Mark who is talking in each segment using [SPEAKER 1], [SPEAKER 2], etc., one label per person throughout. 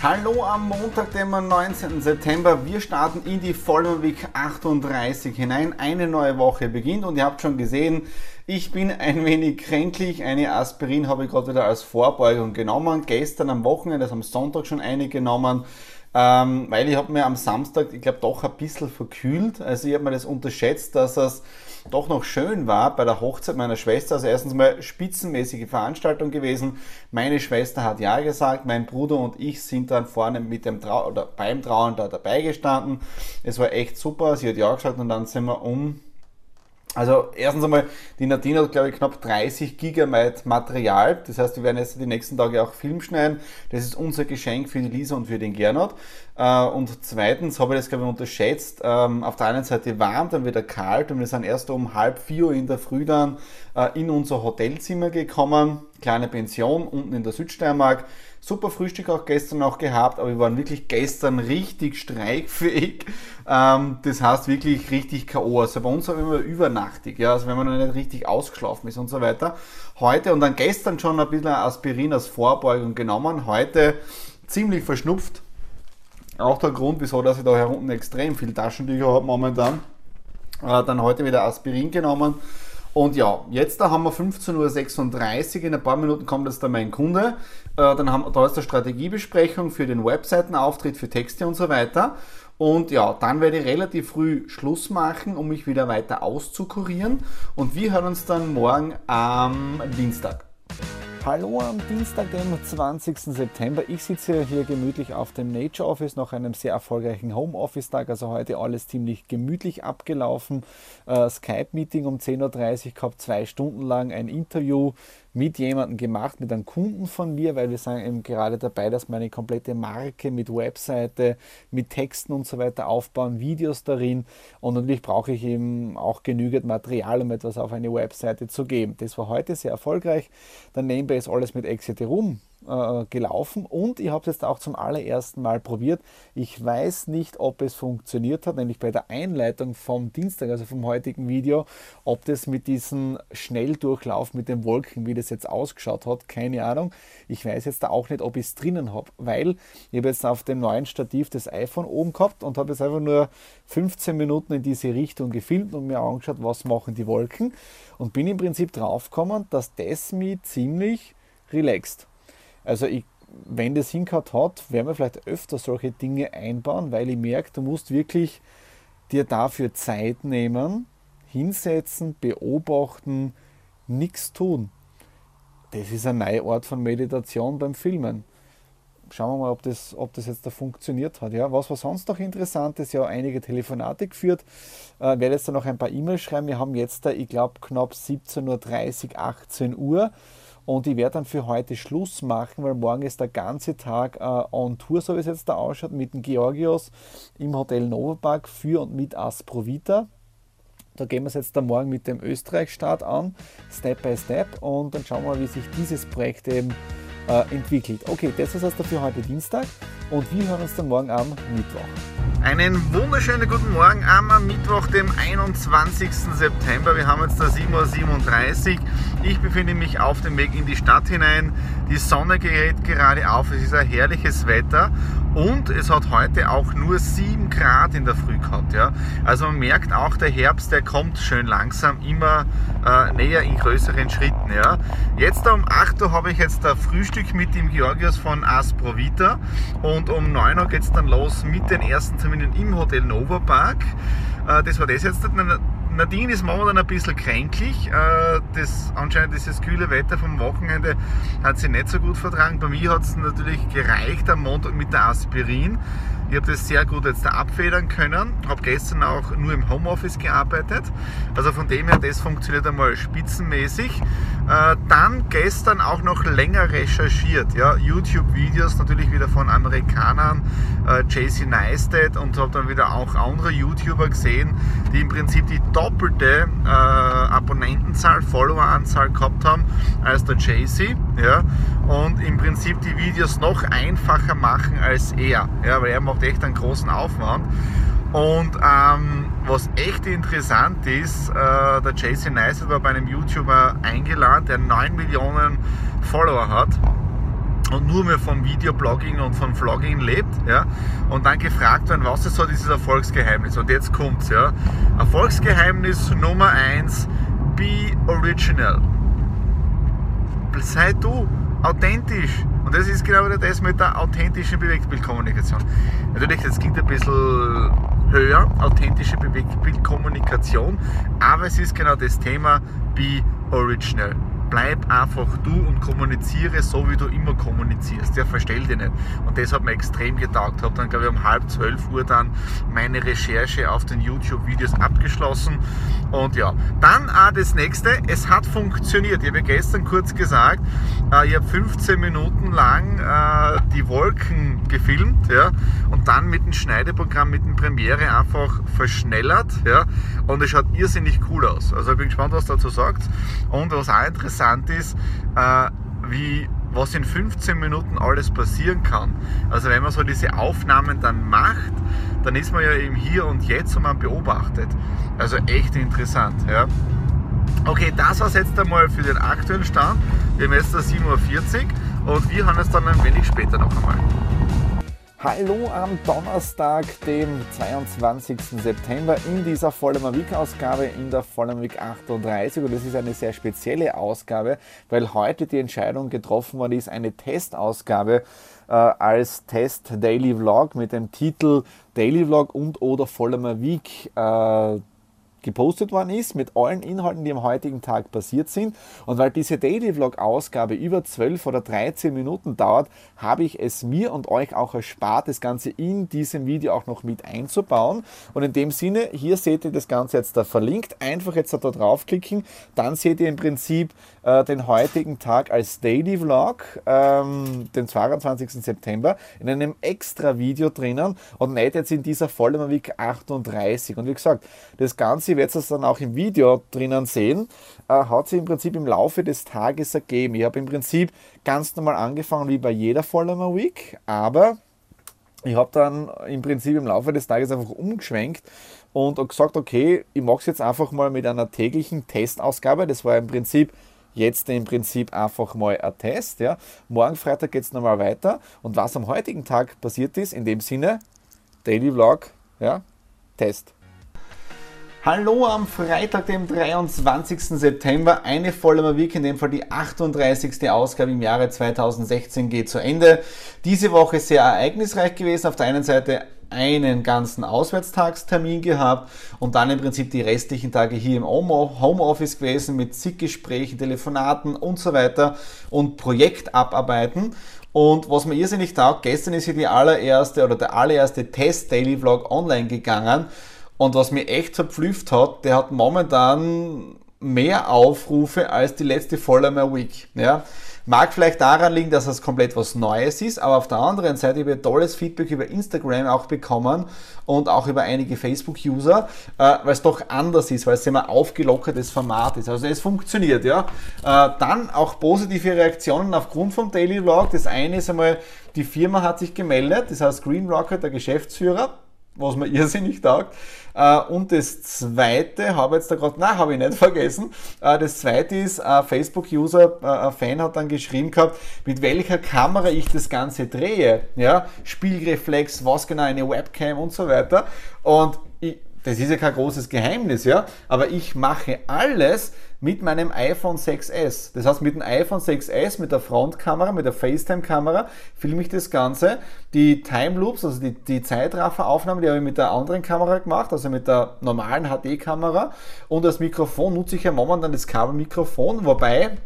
[SPEAKER 1] Hallo am Montag, dem 19. September. Wir starten in die Vollmond Week 38 hinein. Eine neue Woche beginnt und ihr habt schon gesehen, ich bin ein wenig kränklich. Eine Aspirin habe ich gerade wieder als Vorbeugung genommen. Gestern am Wochenende, also am Sonntag schon eine genommen. Ähm, weil ich habe mir am Samstag, ich glaube, doch ein bisschen verkühlt. Also ich habe mir das unterschätzt, dass es doch noch schön war bei der Hochzeit meiner Schwester. Also erstens mal spitzenmäßige Veranstaltung gewesen. Meine Schwester hat ja gesagt, mein Bruder und ich sind dann vorne mit dem Trau oder beim Trauen da dabei gestanden. Es war echt super. Sie hat ja gesagt und dann sind wir um also erstens einmal, die Nadine hat glaube ich knapp 30 Gigabyte Material. Das heißt, wir werden jetzt die nächsten Tage auch Film schneiden. Das ist unser Geschenk für die Lisa und für den Gernot. Äh, und zweitens habe ich das glaube ich unterschätzt. Ähm, auf der einen Seite warm, dann wieder kalt und wir sind erst um halb vier Uhr in der Früh dann äh, in unser Hotelzimmer gekommen. Kleine Pension unten in der Südsteiermark. Super Frühstück auch gestern noch gehabt, aber wir waren wirklich gestern richtig streikfähig. Ähm, das heißt wirklich richtig K.O. Also bei uns haben wir übernachtig, ja, also wenn man noch nicht richtig ausgeschlafen ist und so weiter. Heute und dann gestern schon ein bisschen Aspirin als Vorbeugung genommen, heute ziemlich verschnupft. Auch der Grund, wieso dass ich da hier unten extrem viel Taschentücher habe momentan. Äh, dann heute wieder Aspirin genommen und ja, jetzt da haben wir 15.36 Uhr, in ein paar Minuten kommt jetzt da mein Kunde. Äh, dann haben, da ist eine Strategiebesprechung für den Webseitenauftritt, für Texte und so weiter. Und ja, dann werde ich relativ früh Schluss machen, um mich wieder weiter auszukurieren. Und wir hören uns dann morgen am Dienstag. Hallo am Dienstag, dem 20. September. Ich sitze hier gemütlich auf dem Nature Office nach einem sehr erfolgreichen Homeoffice-Tag. Also heute alles ziemlich gemütlich abgelaufen. Äh, Skype-Meeting um 10.30 Uhr gehabt, zwei Stunden lang ein Interview mit jemandem gemacht, mit einem Kunden von mir, weil wir sind eben gerade dabei, dass wir eine komplette Marke mit Webseite, mit Texten und so weiter aufbauen, Videos darin und natürlich brauche ich eben auch genügend Material, um etwas auf eine Webseite zu geben. Das war heute sehr erfolgreich. Dann nebenbei ist alles mit Exeterum äh, gelaufen und ich habe es jetzt auch zum allerersten Mal probiert. Ich weiß nicht, ob es funktioniert hat, nämlich bei der Einleitung vom Dienstag, also vom heutigen Video, ob das mit diesem Schnelldurchlauf mit den Wolken, wie das jetzt ausgeschaut hat, keine Ahnung. Ich weiß jetzt auch nicht, ob ich es drinnen habe, weil ich habe jetzt auf dem neuen Stativ das iPhone oben gehabt und habe jetzt einfach nur 15 Minuten in diese Richtung gefilmt und mir angeschaut, was machen die Wolken und bin im Prinzip draufgekommen, dass das mich ziemlich relaxt. Also ich, wenn das hingehauen hat, werden wir vielleicht öfter solche Dinge einbauen, weil ich merke, du musst wirklich dir dafür Zeit nehmen, hinsetzen, beobachten, nichts tun. Das ist ein neuer Ort von Meditation beim Filmen. Schauen wir mal, ob das, ob das jetzt da funktioniert hat. Ja, was war sonst noch interessant ist, ja einige Telefonate geführt. Äh, werde jetzt da noch ein paar E-Mails schreiben. Wir haben jetzt da, ich glaube, knapp 17.30 Uhr, 18 Uhr. Und ich werde dann für heute Schluss machen, weil morgen ist der ganze Tag äh, on Tour, so wie es jetzt da ausschaut, mit dem Georgios im Hotel Novopark für und mit Asprovita. Da gehen wir es jetzt dann morgen mit dem Österreich-Start an, Step by Step, und dann schauen wir mal, wie sich dieses Projekt eben äh, entwickelt. Okay, das ist also für heute Dienstag und wir hören uns dann morgen am Mittwoch. Einen wunderschönen guten Morgen am Mittwoch, dem 21. September. Wir haben jetzt da 7.37 Uhr. Ich befinde mich auf dem Weg in die Stadt hinein. Die Sonne gerät gerade auf. Es ist ein herrliches Wetter und es hat heute auch nur 7 Grad in der Früh gehabt. Ja. Also man merkt auch, der Herbst, der kommt schön langsam immer äh, näher in größeren Schritten. Ja. Jetzt um 8 Uhr habe ich jetzt ein Frühstück mit dem Georgios von Asprovita und um 9 Uhr geht es dann los mit den ersten Terminen im Hotel Nova Park. Äh, das war das jetzt Nadine ist momentan ein bisschen kränklich. Äh, das, anscheinend dieses kühle Wetter vom Wochenende hat sie nicht so gut vertragen. Bei mir hat es natürlich gereicht am Montag mit der Aspirin. Ich habe das sehr gut jetzt abfedern können. Habe gestern auch nur im Homeoffice gearbeitet. Also von dem her, das funktioniert einmal spitzenmäßig. Äh, dann gestern auch noch länger recherchiert. Ja, YouTube-Videos natürlich wieder von Amerikanern, äh, JC Neistat und habe dann wieder auch andere YouTuber gesehen, die im Prinzip die doppelte äh, Abonnentenzahl, Followeranzahl gehabt haben als der JC. Ja, und im Prinzip die Videos noch einfacher machen als er. Ja, weil er macht echt einen großen Aufwand. Und ähm, was echt interessant ist, äh, der Jason Neistat war bei einem YouTuber eingeladen, der 9 Millionen Follower hat und nur mehr vom Videoblogging und vom Vlogging lebt, ja, und dann gefragt werden, was ist so dieses Erfolgsgeheimnis? Und jetzt kommt's, ja. Erfolgsgeheimnis Nummer 1, be original. Sei du authentisch. Und das ist genau das mit der authentischen Bewegtbildkommunikation. Natürlich, das klingt ein bisschen höher, authentische Bewegtbildkommunikation, aber es ist genau das Thema Be Original bleib einfach du und kommuniziere so, wie du immer kommunizierst. Ja, verstell dich nicht. Und das hat mir extrem getaugt. Habe dann, glaube ich, um halb zwölf Uhr dann meine Recherche auf den YouTube-Videos abgeschlossen. Und ja, dann auch das nächste. Es hat funktioniert. Ich habe gestern kurz gesagt, äh, ich habe 15 Minuten lang äh, die Wolken gefilmt ja, und dann mit dem Schneideprogramm, mit dem Premiere einfach verschnellert. Ja, und es schaut irrsinnig cool aus. Also ich bin gespannt, was dazu sagt. Und was auch interessant interessant ist, äh, wie, was in 15 Minuten alles passieren kann. Also wenn man so diese Aufnahmen dann macht, dann ist man ja eben hier und jetzt und man beobachtet. Also echt interessant. Ja. Okay, das war es jetzt einmal für den aktuellen Stand. Wir haben jetzt 7.40 Uhr und wir hören es dann ein wenig später noch einmal.
[SPEAKER 2] Hallo am Donnerstag, dem 22. September in dieser Vollmer Week Ausgabe, in der Vollmer Week 38 und das ist eine sehr spezielle Ausgabe, weil heute die Entscheidung getroffen worden ist, eine Testausgabe äh, als Test Daily Vlog mit dem Titel Daily Vlog und oder Vollmer Week äh, gepostet worden ist mit allen Inhalten, die am heutigen Tag passiert sind. Und weil diese Daily Vlog Ausgabe über 12 oder 13 Minuten dauert, habe ich es mir und euch auch erspart, das Ganze in diesem Video auch noch mit einzubauen. Und in dem Sinne, hier seht ihr das Ganze jetzt da verlinkt. Einfach jetzt da draufklicken, dann seht ihr im Prinzip äh, den heutigen Tag als Daily Vlog, ähm, den 22. September, in einem extra Video drinnen und nicht jetzt in dieser Vollmer Week 38. Und wie gesagt, das Ganze ihr werdet es dann auch im Video drinnen sehen, äh, hat sich im Prinzip im Laufe des Tages ergeben. Ich habe im Prinzip ganz normal angefangen wie bei jeder Follower Week, aber ich habe dann im Prinzip im Laufe des Tages einfach umgeschwenkt und gesagt, okay, ich mache es jetzt einfach mal mit einer täglichen Testausgabe. Das war im Prinzip jetzt im Prinzip einfach mal ein Test. Ja. Morgen Freitag geht es nochmal weiter. Und was am heutigen Tag passiert ist, in dem Sinne, Daily Vlog, ja, Test. Hallo am Freitag, dem 23. September. Eine Vollmer Week, in dem Fall die 38. Ausgabe im Jahre 2016 geht zu Ende. Diese Woche sehr ereignisreich gewesen. Auf der einen Seite einen ganzen Auswärtstagstermin gehabt und dann im Prinzip die restlichen Tage hier im Homeoffice gewesen mit zig Gesprächen, Telefonaten und so weiter und Projekt abarbeiten. Und was mir irrsinnig taugt, gestern ist hier die allererste oder der allererste Test Daily Vlog online gegangen und was mir echt zerpflüft hat, der hat momentan mehr Aufrufe als die letzte Vollmer Week. Ja? Mag vielleicht daran liegen, dass es komplett was Neues ist, aber auf der anderen Seite habe ich tolles Feedback über Instagram auch bekommen und auch über einige Facebook-User, äh, weil es doch anders ist, weil es immer aufgelockertes Format ist. Also es funktioniert, ja. Äh, dann auch positive Reaktionen aufgrund vom Daily Vlog. Das eine ist einmal, die Firma hat sich gemeldet, das heißt Green Rocket, der Geschäftsführer, was mir irrsinnig taugt. Äh, und das zweite, habe jetzt da gerade, nein, habe ich nicht vergessen. Äh, das zweite ist, ein Facebook-User, äh, ein Fan hat dann geschrieben gehabt, mit welcher Kamera ich das Ganze drehe. Ja, Spiegelreflex, was genau, eine Webcam und so weiter. Und ich, das ist ja kein großes Geheimnis, ja, aber ich mache alles mit meinem iPhone 6S. Das heißt, mit dem iPhone 6S, mit der Frontkamera, mit der FaceTime-Kamera filme ich das Ganze. Die Time Loops, also die, die Zeitrafferaufnahmen, die habe ich mit der anderen Kamera gemacht, also mit der normalen HD-Kamera. Und als Mikrofon nutze ich ja momentan das Kabelmikrofon, wobei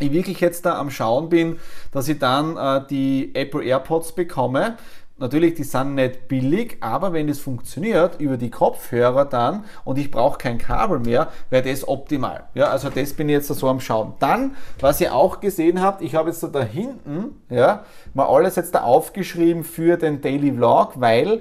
[SPEAKER 2] ich wirklich jetzt da am Schauen bin, dass ich dann äh, die Apple AirPods bekomme, Natürlich, die sind nicht billig, aber wenn es funktioniert über die Kopfhörer dann und ich brauche kein Kabel mehr, wäre das optimal. Ja, also das bin ich jetzt so am Schauen. Dann, was ihr auch gesehen habt, ich habe jetzt da, da hinten, ja, mal alles jetzt da aufgeschrieben für den Daily Vlog, weil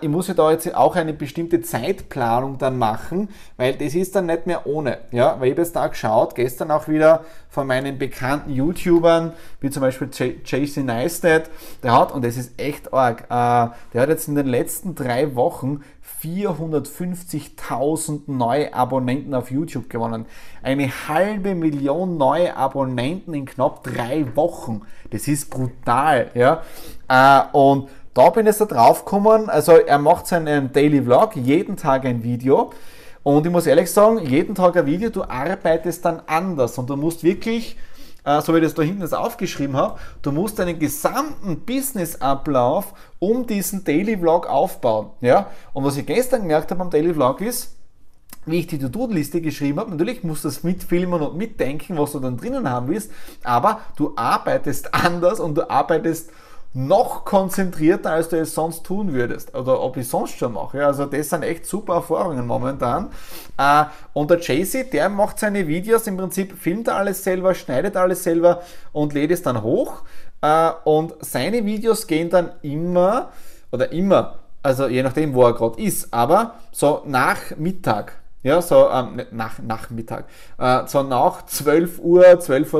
[SPEAKER 2] ich muss ja da jetzt auch eine bestimmte Zeitplanung dann machen, weil das ist dann nicht mehr ohne. Ja, weil ich habe jetzt da geschaut, gestern auch wieder von meinen bekannten YouTubern, wie zum Beispiel Jason Neistat, der hat, und das ist echt arg, äh, der hat jetzt in den letzten drei Wochen 450.000 neue Abonnenten auf YouTube gewonnen. Eine halbe Million neue Abonnenten in knapp drei Wochen. Das ist brutal, ja. Äh, und da bin ich da drauf gekommen, also er macht seinen Daily Vlog, jeden Tag ein Video. Und ich muss ehrlich sagen, jeden Tag ein Video, du arbeitest dann anders und du musst wirklich, äh, so wie ich das da hinten jetzt aufgeschrieben habe, du musst deinen gesamten Businessablauf um diesen Daily Vlog aufbauen. Ja? Und was ich gestern gemerkt habe am Daily Vlog ist, wie ich die To-Do-Liste geschrieben habe, natürlich musst du das mitfilmen und mitdenken, was du dann drinnen haben willst, aber du arbeitest anders und du arbeitest noch konzentrierter, als du es sonst tun würdest oder ob ich sonst schon mache. Also das sind echt super Erfahrungen momentan. Äh, und der Jaycee, der macht seine Videos, im Prinzip filmt alles selber, schneidet alles selber und lädt es dann hoch. Äh, und seine Videos gehen dann immer, oder immer, also je nachdem, wo er gerade ist, aber so nach Mittag. Ja, so ähm, nach Nachmittag. Äh, so nach 12 Uhr, 12.30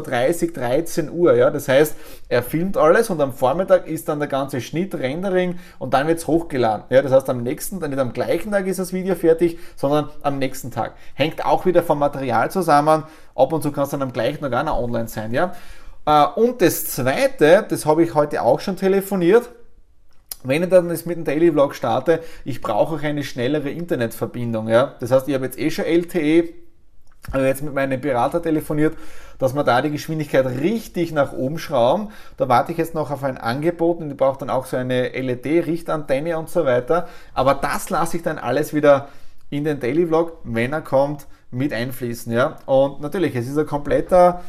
[SPEAKER 2] Uhr, 13 Uhr. Ja, das heißt, er filmt alles und am Vormittag ist dann der ganze Schnitt, Rendering und dann wird's hochgeladen. Ja, das heißt, am nächsten, nicht am gleichen Tag ist das Video fertig, sondern am nächsten Tag. Hängt auch wieder vom Material zusammen. Ab und zu kann es dann am gleichen Tag auch noch online sein. Ja. Äh, und das zweite, das habe ich heute auch schon telefoniert wenn ich dann jetzt mit dem Daily Vlog starte, ich brauche auch eine schnellere Internetverbindung. Ja? Das heißt, ich habe jetzt eh schon LTE, also jetzt mit meinem Berater telefoniert, dass wir da die Geschwindigkeit richtig nach oben schrauben. Da warte ich jetzt noch auf ein Angebot und ich brauche dann auch so eine LED-Richtantenne und so weiter. Aber das lasse ich dann alles wieder in den Daily Vlog, wenn er kommt, mit einfließen. Ja? Und natürlich, es ist ein kompletter,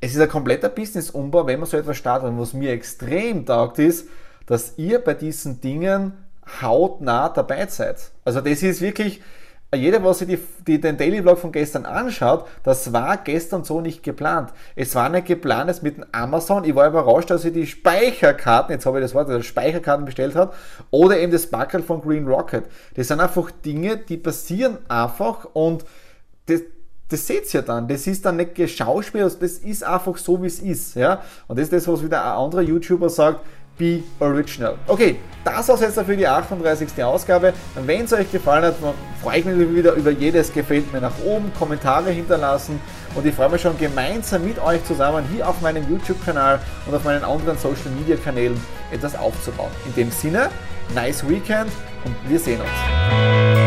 [SPEAKER 2] es ist ein kompletter Business-Umbau, wenn man so etwas startet. Und was mir extrem taugt ist, dass ihr bei diesen Dingen hautnah dabei seid. Also das ist wirklich, jeder, was sich die, die, den Daily Vlog von gestern anschaut, das war gestern so nicht geplant. Es war nicht geplant, es mit dem Amazon. Ich war überrascht, dass sie die Speicherkarten, jetzt habe ich das Wort, also Speicherkarten bestellt hat, oder eben das Backel von Green Rocket. Das sind einfach Dinge, die passieren einfach und das, das seht ihr dann. Das ist dann nicht geschauspielt, das ist einfach so, wie es ist. Ja? Und das ist das, was wieder ein anderer YouTuber sagt, Be Original. Okay, das war jetzt für die 38. Ausgabe. Wenn es euch gefallen hat, freue ich mich wieder über jedes Gefällt mir nach oben, Kommentare hinterlassen und ich freue mich schon gemeinsam mit euch zusammen hier auf meinem YouTube-Kanal und auf meinen anderen Social-Media-Kanälen etwas aufzubauen. In dem Sinne, nice Weekend und wir sehen uns.